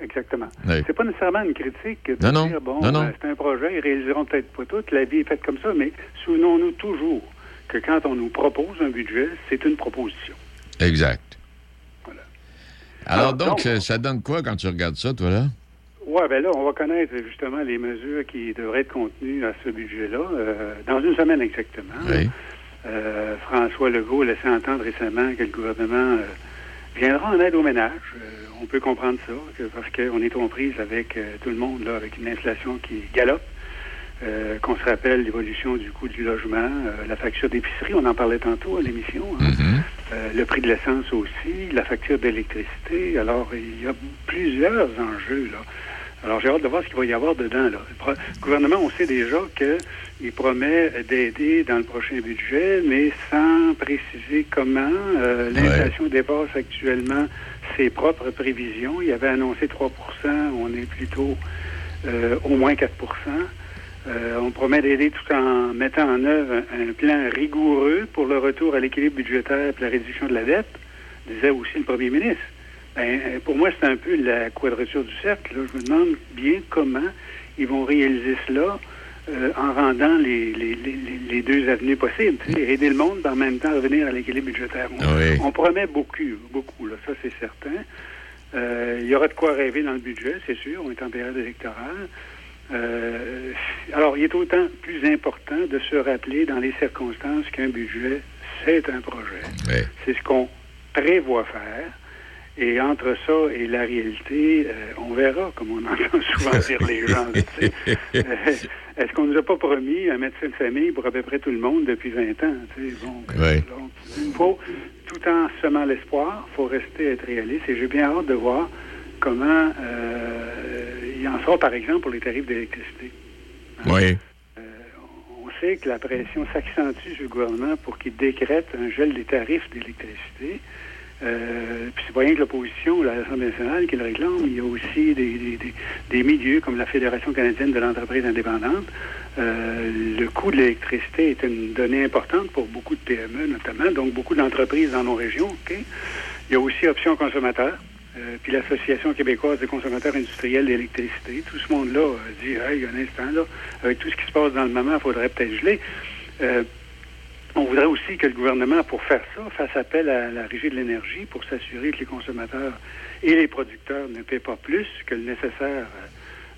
exactement. Oui. C'est pas nécessairement une critique de Non, non. dire, bon, Non, non. euh, c'est un projet, ils réaliseront peut-être pas tout, la vie est faite comme ça, mais souvenons-nous toujours que quand on nous propose un budget, c'est une proposition. Exact. Alors, Alors, donc, donc- ça, donne quoi quand tu regardes ça, toi, là? Oui, ben là, on va connaître justement les mesures qui devraient être contenues à ce budget-là, euh, dans une semaine exactement. Oui. Euh, François Legault a laissé entendre récemment que le gouvernement euh, viendra en aide aux ménages. Euh, on peut comprendre ça, que- parce qu'on est en prise avec euh, tout le monde, là, avec une inflation qui galope. Euh, qu'on se rappelle l'évolution du coût du logement, euh, la facture d'épicerie, on en parlait tantôt à l'émission, hein. Euh, le prix de l'essence aussi, la facture d'électricité. Alors, il y a plusieurs enjeux, là. Alors, j'ai hâte de voir ce qu'il va y avoir dedans, là. Le gouvernement, on sait déjà qu'il promet d'aider dans le prochain budget, mais sans préciser comment. Euh, L'inflation dépasse actuellement ses propres prévisions. Il avait annoncé 3% on est plutôt euh, au moins 4 euh, on promet d'aider tout en mettant en œuvre un, un plan rigoureux pour le retour à l'équilibre budgétaire et la réduction de la dette, disait aussi le premier ministre. Ben, euh, pour moi, c'est un peu la quadrature du cercle. là. Je me demande bien comment ils vont réaliser cela euh, en rendant les, les, les, les- les deux avenues possibles. aider le monde, mais en même temps revenir à l'équilibre budgétaire. On, Oui. on promet beaucoup, beaucoup, là, ça c'est certain. Euh, il y aura de quoi rêver dans le budget, c'est sûr. On est en période électorale. Euh, alors, il est autant plus important de se rappeler dans les circonstances qu'un budget, c'est un projet. C'est ce qu'on prévoit faire. Et entre ça et la réalité, euh, on verra, comme on entend souvent dire les gens. Euh, est-ce qu'on nous a pas promis un médecin de famille pour à peu près tout le monde depuis 20 ans? Donc, Oui. donc, il faut, tout en semant l'espoir, il faut rester être réaliste. Et j'ai bien hâte de voir comment euh, il en sort, par exemple, pour les tarifs d'électricité. Oui. On sait que la pression s'accentue sur le gouvernement pour qu'il décrète un gel des tarifs d'électricité. Euh, puis c'est pas rien que l'opposition, la l'Assemblée nationale qui le réclame. Il y a aussi des, des- des- des milieux comme la Fédération canadienne de l'entreprise indépendante. Euh, le coût de l'électricité est une donnée importante pour beaucoup de PME notamment, donc beaucoup d'entreprises dans nos régions. Il y a aussi Option consommateur, euh, puis l'Association québécoise des consommateurs industriels d'électricité. Tout ce monde-là euh, dit, hey, un instant, là, avec tout ce qui se passe dans le moment, il faudrait peut-être geler. Euh, on voudrait aussi que le gouvernement, pour faire ça, fasse appel à la Régie de l'énergie pour s'assurer que les consommateurs et les producteurs ne paient pas plus que le nécessaire,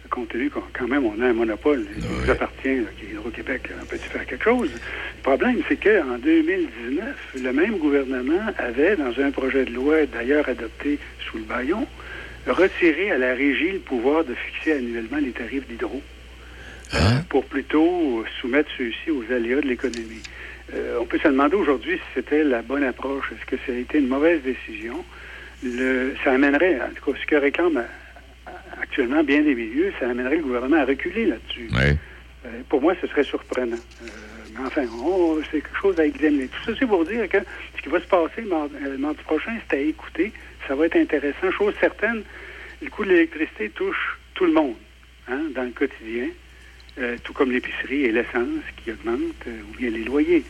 compte tenu qu'on- quand même on a un monopole qui nous appartient, là, qui est Hydro-Québec. On peut-tu faire quelque chose? Le problème, c'est qu'en 2019, le même gouvernement avait, dans un projet de loi d'ailleurs adopté sous le baillon, retiré à la Régie le pouvoir de fixer annuellement les tarifs d'hydro pour plutôt soumettre ceux-ci aux aléas de l'économie. Euh, on peut se demander aujourd'hui si c'était la bonne approche. Est-ce que ça a été une mauvaise décision? Le, ça amènerait, en tout cas, ce que réclament euh, actuellement bien des milieux, ça amènerait le gouvernement à reculer là-dessus. Oui. Euh, pour moi, ce serait surprenant. Euh, mais enfin, c'est quelque chose à examiner. Tout ça, c'est pour dire que ce qui va se passer mar- euh, mardi prochain, c'est à écouter. Ça va être intéressant. Chose certaine, le coût de l'électricité touche tout le monde hein, dans le quotidien, euh, tout comme l'épicerie et l'essence qui augmentent, ou bien les loyers.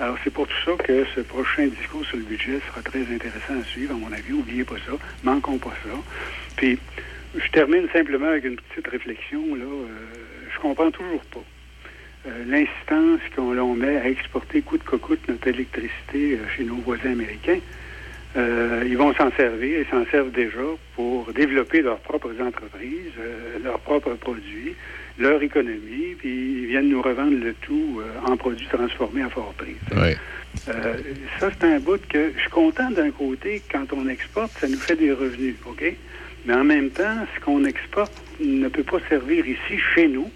Alors, c'est pour tout ça que ce prochain discours sur le budget sera très intéressant à suivre, à mon avis. N'oubliez pas ça. Manquons pas ça. Puis, je termine simplement avec une petite réflexion. Là. Euh, je comprends toujours pas euh, l'insistance qu'on l'on met à exporter coûte que coûte notre électricité euh, chez nos voisins américains. Euh, ils vont s'en servir, ils s'en servent déjà pour développer leurs propres entreprises, euh, leurs propres produits, leur économie, puis ils viennent nous revendre le tout en produits transformés à fort prix. Oui. Ça, c'est un bout que je suis content d'un côté, quand on exporte, ça nous fait des revenus, OK? Mais en même temps, ce qu'on exporte ne peut pas servir ici, chez nous,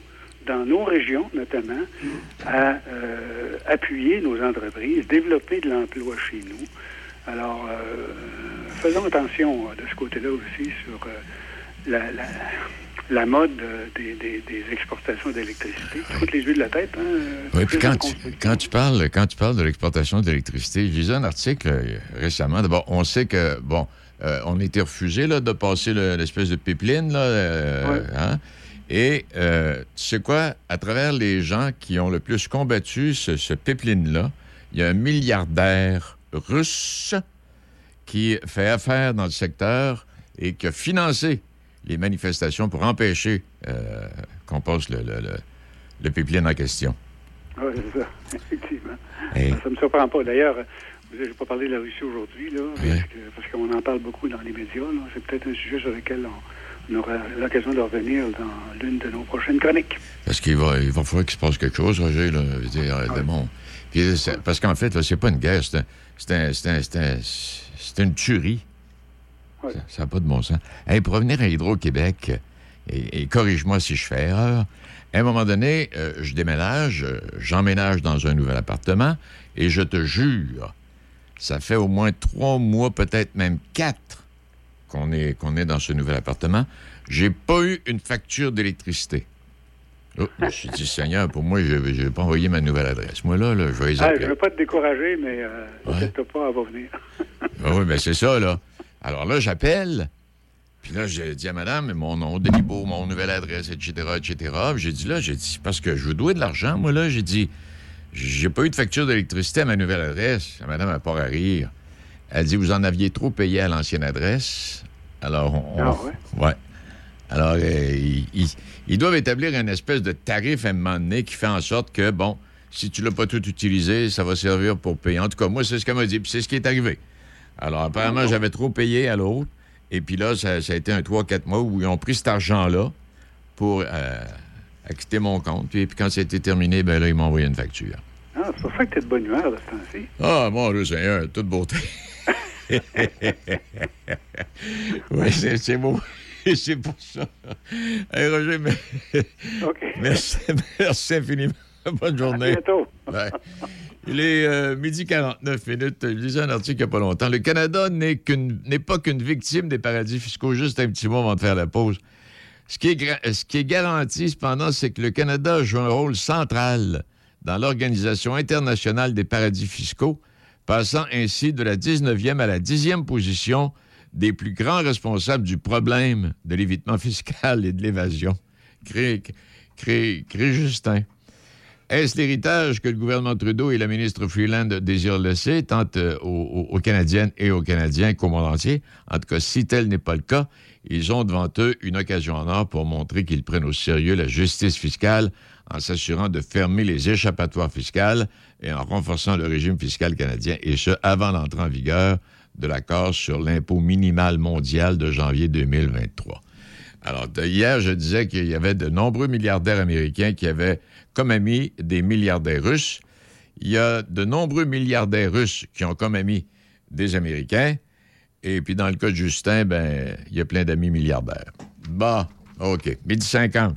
dans nos régions notamment, à euh, appuyer nos entreprises, développer de l'emploi chez nous. Alors, euh, faisons attention euh, de ce côté-là aussi sur euh, la, la, la mode des, des- des exportations d'électricité. Toutes les yeux de la tête. Hein, Oui, puis quand tu, quand tu parles, quand tu parles de l'exportation d'électricité, j'ai lisais un article récemment. D'abord, on sait que, bon, euh, on été refusé là, de passer le- l'espèce de pipeline, là, euh, hein? Et euh, tu sais quoi? À travers les gens qui ont le plus combattu ce, ce pipeline-là, il y a un milliardaire russe qui fait affaire dans le secteur et qui a financé les manifestations pour empêcher qu'on passe le, le, le- le pipeline en question. Oui, c'est ça, effectivement. Ça ne me surprend pas. D'ailleurs, je n'ai pas parlé de la Russie aujourd'hui, là, parce qu'on en parle beaucoup dans les médias. C'est peut-être un sujet sur lequel on, on aura l'occasion de revenir dans l'une de nos prochaines chroniques. Parce qu'il va, il va falloir qu'il se passe quelque chose, Roger. Là, Je veux dire, bon. Puis, c'est- parce qu'en fait, c'est pas une guerre, c'est un- une tuerie. Ça n'a pas de bon sens. Hey, pour revenir à Hydro-Québec, et, et corrige-moi si je fais erreur, à un moment donné, euh, je déménage, euh, j'emménage dans un nouvel appartement, et je te jure, ça fait au moins trois mois, peut-être même quatre, qu'on est, qu'on est dans ce nouvel appartement. J'ai pas eu une facture d'électricité. Oh, je me suis dit, Seigneur, pour moi, je n'ai pas envoyé ma nouvelle adresse. Moi, là, là je vais les Ah, je appeler. ne veux pas te décourager, mais euh, pas, elle va venir. Ah oui, bien c'est ça, là. Alors là, j'appelle. Puis là, j'ai dit à madame, mon nom, Beau, mon nouvelle adresse, etc., etc. J'ai dit là, j'ai dit, parce que je veux dois de l'argent, moi, là. J'ai dit, j'ai pas eu de facture d'électricité à ma nouvelle adresse. La madame a pas à rire. Elle dit, vous en aviez trop payé à l'ancienne adresse. Alors, on. Ah ouais? Ouais. Alors, euh, ils, ils- ils doivent établir une espèce de tarif à un moment donné qui fait en sorte que, bon, si tu l'as pas tout utilisé, ça va servir pour payer. En tout cas, moi, c'est ce qu'elle m'a dit, puis c'est ce qui est arrivé. Alors, apparemment, j'avais trop payé à l'autre. Et puis là, ça, ça a été un 3-4 mois où ils ont pris cet argent-là pour euh, acquitter mon compte. Puis, puis quand c'était terminé, ben là, ils m'ont envoyé une facture. Ah, c'est pour ça que tu es de bonne humeur de ce temps-ci. Ah, mon Dieu Seigneur, toute beauté. oui, c'est beau. c'est pour ça. Hey, Roger, mais... merci, merci infiniment. Bonne journée. À bientôt. Ouais. Il est euh, midi 49 minutes. Je lisais un article il n'y a pas longtemps. Le Canada n'est qu'une- n'est pas qu'une victime des paradis fiscaux. Juste un petit mot avant de faire la pause. Ce qui est, garanti, cependant, c'est que le Canada joue un rôle central dans l'Organisation internationale des paradis fiscaux, passant ainsi de la 19e à la 10e position des plus grands responsables du problème de l'évitement fiscal et de l'évasion. Crée Justin. Est-ce l'héritage que le gouvernement Trudeau et la ministre Freeland désirent laisser, tant euh, aux, aux- Canadiennes et aux Canadiens qu'au monde entier? En tout cas, si tel n'est pas le cas, ils ont devant eux une occasion en or pour montrer qu'ils prennent au sérieux la justice fiscale en s'assurant de fermer les échappatoires fiscales et en renforçant le régime fiscal canadien, et ce, avant l'entrée en vigueur de l'accord sur l'impôt minimal mondial de janvier 2023. Alors, hier, je disais qu'il y avait de nombreux milliardaires américains qui avaient comme amis des milliardaires russes. Il y a de nombreux milliardaires russes qui ont comme amis des Américains. Et puis, dans le cas de Justin, ben, il y a plein d'amis milliardaires. Bon, OK. Midi 50.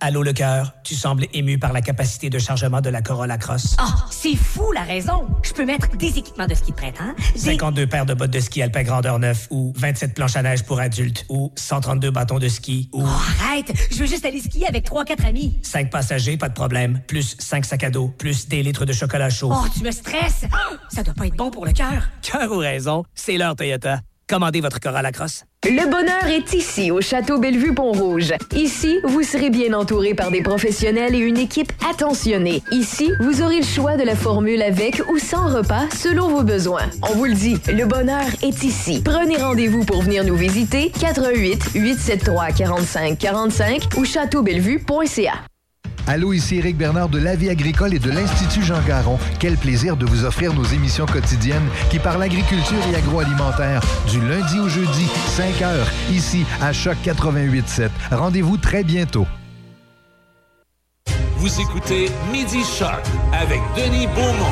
Allô, le cœur, tu sembles ému par la capacité de chargement de la Corolla Cross. Ah, c'est fou la raison. Je peux mettre des équipements de ski de printemps. des- 52 paires de bottes de ski alpin grandeur 9 ou 27 planches à neige pour adultes ou 132 bâtons de ski ou Oh, arrête, je veux juste aller skier avec 3-4 amis. 5 passagers, pas de problème, plus 5 sacs à dos, plus des litres de chocolat chaud. Oh, tu me stresses. Ah, Ça doit pas être bon pour le cœur. Cœur ou raison, c'est leur Toyota. Commandez votre Corolla Cross. Le bonheur est ici, au Château Bellevue-Pont-Rouge. Ici, vous serez bien entouré par des professionnels et une équipe attentionnée. Ici, vous aurez le choix de la formule avec ou sans repas selon vos besoins. On vous le dit, le bonheur est ici. Prenez rendez-vous pour venir nous visiter 88 873 45 45 ou châteaubellevue.ca. Allô, ici Éric Bernard de La Vie agricole et de l'Institut Jean Garon. Quel plaisir de vous offrir nos émissions quotidiennes qui parlent agriculture et agroalimentaire du lundi au jeudi, 5 heures, ici à Choc 88.7. Rendez-vous très bientôt. Vous écoutez Midi Choc avec Denis Beaumont.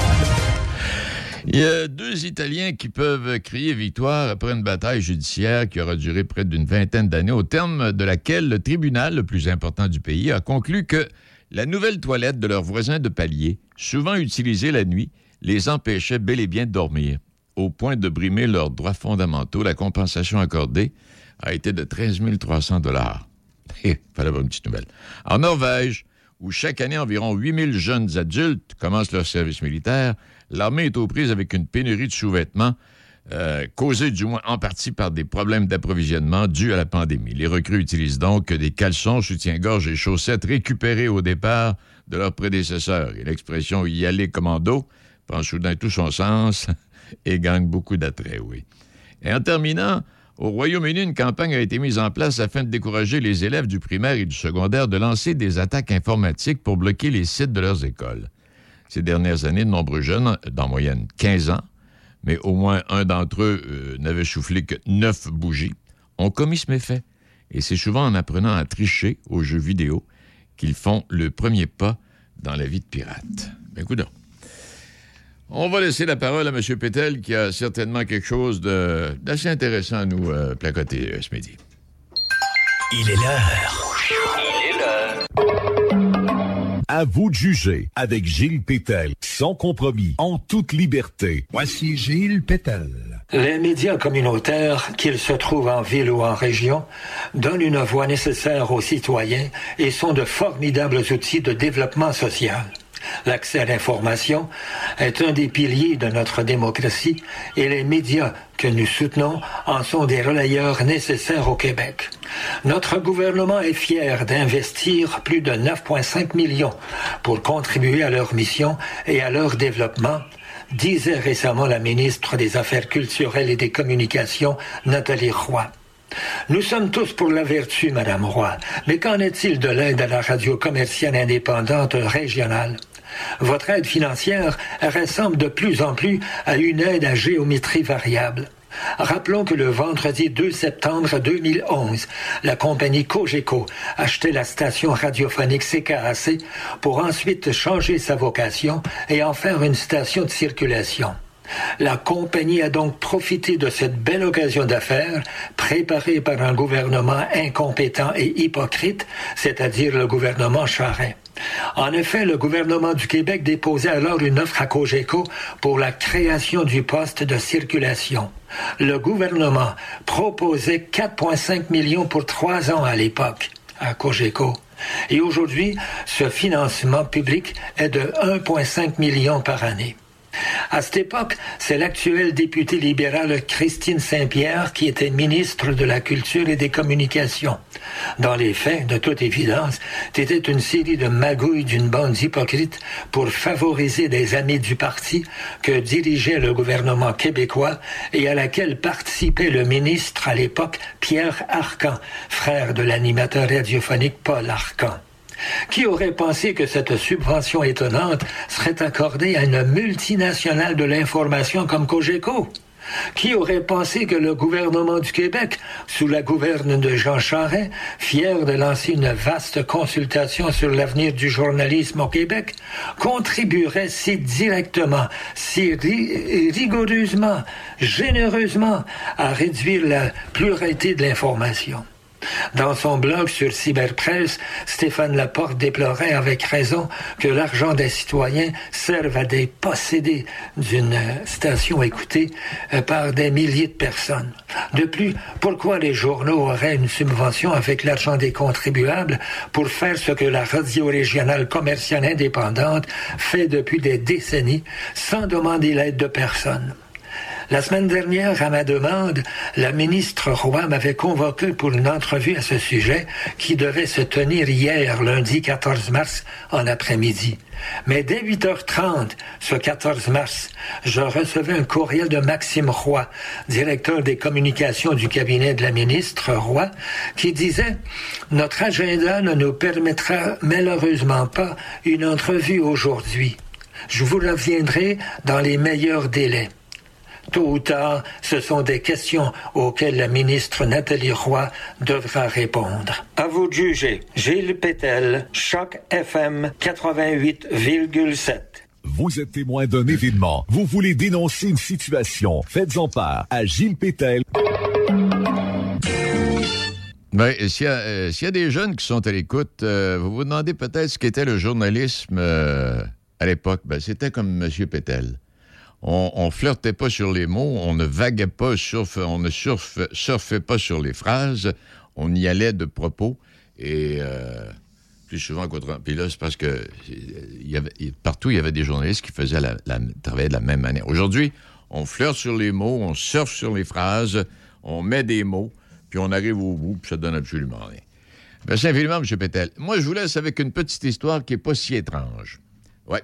Il y a deux Italiens qui peuvent crier victoire après une bataille judiciaire qui aura duré près d'une vingtaine d'années, au terme de laquelle le tribunal le plus important du pays a conclu que la nouvelle toilette de leurs voisins de palier, souvent utilisée la nuit, les empêchait bel et bien de dormir. Au point de brimer leurs droits fondamentaux, la compensation accordée a été de 13 300 dollars. Fallait avoir une petite nouvelle. En Norvège, où chaque année environ 8000 jeunes adultes commencent leur service militaire, l'armée est aux prises avec une pénurie de sous-vêtements euh, causée du moins en partie par des problèmes d'approvisionnement dus à la pandémie. Les recrues utilisent donc des caleçons, soutiens-gorge et chaussettes récupérés au départ de leurs prédécesseurs. Et l'expression y aller commando prend soudain tout son sens et gagne beaucoup d'attrait, oui. Et en terminant, au Royaume-Uni, une campagne a été mise en place afin de décourager les élèves du primaire et du secondaire de lancer des attaques informatiques pour bloquer les sites de leurs écoles. Ces dernières années, de nombreux jeunes, d'en moyenne 15 ans, mais au moins un d'entre eux euh, n'avait soufflé que neuf bougies, ont commis ce méfait. Et c'est souvent en apprenant à tricher aux jeux vidéo qu'ils font le premier pas dans la vie de pirate. Ben, écoute on va laisser la parole à M. Pétel, qui a certainement quelque chose d'assez intéressant à nous euh, placoter euh, ce midi. Il est l'heure. À vous de juger avec Gilles Pétel, sans compromis, en toute liberté. Voici Gilles Pétel. Les médias communautaires, qu'ils se trouvent en ville ou en région, donnent une voix nécessaire aux citoyens et sont de formidables outils de développement social. L'accès à l'information est un des piliers de notre démocratie et les médias que nous soutenons en sont des relayeurs nécessaires au Québec. Notre gouvernement est fier d'investir plus de 9,5 millions pour contribuer à leur mission et à leur développement, disait récemment la ministre des Affaires culturelles et des Communications, Nathalie Roy. Nous sommes tous pour la vertu, Madame Roy, mais qu'en est-il de l'aide à la radio commerciale indépendante régionale? Votre aide financière ressemble de plus en plus à une aide à géométrie variable. Rappelons que le vendredi 2 septembre 2011, la compagnie Cogeco achetait la station radiophonique CKAC pour ensuite changer sa vocation et en faire une station de circulation. La compagnie a donc profité de cette belle occasion d'affaires, préparée par un gouvernement incompétent et hypocrite, c'est-à-dire le gouvernement Charest. En effet, le gouvernement du Québec déposait alors une offre à Cogeco pour la création du poste de circulation. Le gouvernement proposait 4,5 millions pour trois ans à l'époque à Cogeco. Et aujourd'hui, ce financement public est de 1,5 million par année. À cette époque, c'est l'actuelle députée libérale Christine Saint-Pierre qui était ministre de la Culture et des Communications. Dans les faits, de toute évidence, c'était une série de magouilles d'une bande hypocrite pour favoriser des amis du parti que dirigeait le gouvernement québécois et à laquelle participait le ministre à l'époque Pierre Arcan, frère de l'animateur radiophonique Paul Arcan. Qui aurait pensé que cette subvention étonnante serait accordée à une multinationale de l'information comme Cogeco? Qui aurait pensé que le gouvernement du Québec, sous la gouverne de Jean Charest, fier de lancer une vaste consultation sur l'avenir du journalisme au Québec, contribuerait si directement, si rigoureusement, généreusement à réduire la pluralité de l'information? Dans son blog sur Cyberpresse, Stéphane Laporte déplorait avec raison que l'argent des citoyens serve à des possédés d'une station écoutée euh, par des milliers de personnes. De plus, pourquoi les journaux auraient une subvention avec l'argent des contribuables pour faire ce que la radio régionale commerciale indépendante fait depuis des décennies sans demander l'aide de personne? La semaine dernière, à ma demande, la ministre Roy m'avait convoqué pour une entrevue à ce sujet qui devait se tenir hier, lundi 14 mars, en après-midi. Mais dès 8h30, ce 14 mars, je recevais un courriel de Maxime Roy, directeur des communications du cabinet de la ministre Roy, qui disait Notre agenda ne nous permettra malheureusement pas une entrevue aujourd'hui. Je vous reviendrai dans les meilleurs délais. Tôt ou tard, ce sont des questions auxquelles la ministre Nathalie Roy devra répondre. À vous de juger. Gilles Pétel, Choc FM 88,7. Vous êtes témoin d'un événement. Vous voulez dénoncer une situation. Faites-en part à Gilles Pétel. Ben, s'il y, euh, y, a des jeunes qui sont à l'écoute, euh, vous vous demandez peut-être ce qu'était le journalisme euh, à l'époque. Ben, C'était comme M. Pétel on, ne flirtait pas sur les mots, on ne vaguait pas, on ne surfait pas sur les phrases, on y allait de propos. Et euh, plus souvent qu'autrement. Puis là, c'est parce que partout, il y avait des journalistes qui faisaient la, de la même manière. Aujourd'hui, on flirte sur les mots, on surfe sur les phrases, on met des mots, puis on arrive au bout, puis ça donne absolument rien. Merci infiniment, M. Pétel. Moi, je vous laisse avec une petite histoire qui n'est pas si étrange. Ouais.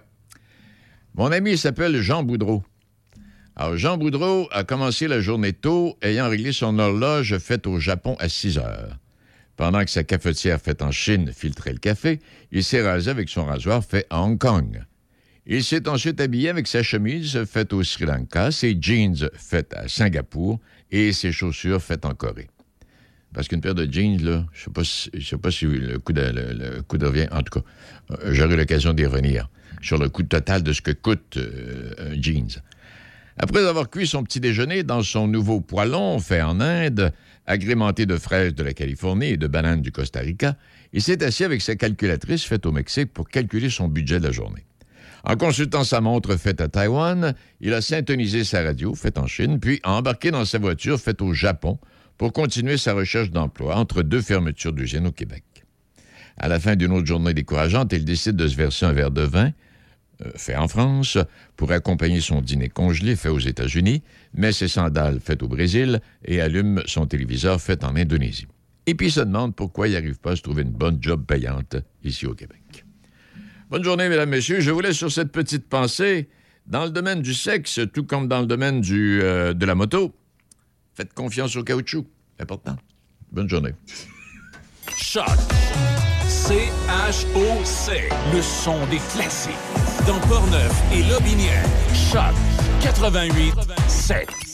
Mon ami s'appelle Jean Boudreau. Alors, Jean Boudreau a commencé la journée tôt, ayant réglé son horloge faite au Japon à 6 heures. Pendant que sa cafetière faite en Chine filtrait le café, il s'est rasé avec son rasoir fait à Hong Kong. Il s'est ensuite habillé avec sa chemise faite au Sri Lanka, ses jeans faits à Singapour et ses chaussures faites en Corée. Parce qu'une paire de jeans, là, je ne sais, pas si le coût de, le, de revient. En tout cas, euh, j'aurai l'occasion d'y revenir sur le coût total de ce que coûte euh, un jeans. Après avoir cuit son petit déjeuner dans son nouveau poêlon fait en Inde, agrémenté de fraises de la Californie et de bananes du Costa Rica, il s'est assis avec sa calculatrice faite au Mexique pour calculer son budget de la journée. En consultant sa montre faite à Taïwan, il a syntonisé sa radio faite en Chine, puis a embarqué dans sa voiture faite au Japon pour continuer sa recherche d'emploi entre deux fermetures d'usines au Québec. À la fin d'une autre journée décourageante, il décide de se verser un verre de vin, euh, fait en France, pour accompagner son dîner congelé fait aux États-Unis, met ses sandales faites au Brésil et allume son téléviseur fait en Indonésie. Et puis il se demande pourquoi il n'arrive pas à se trouver une bonne job payante ici au Québec. Bonne journée, mesdames, messieurs. Je vous laisse sur cette petite pensée. Dans le domaine du sexe, tout comme dans le domaine du, euh, de la moto, faites confiance au caoutchouc. Important. Bonne journée. Choc. C-H-O-C. Le son des classiques. Dans Portneuf et Lobinière. Choc 88 7.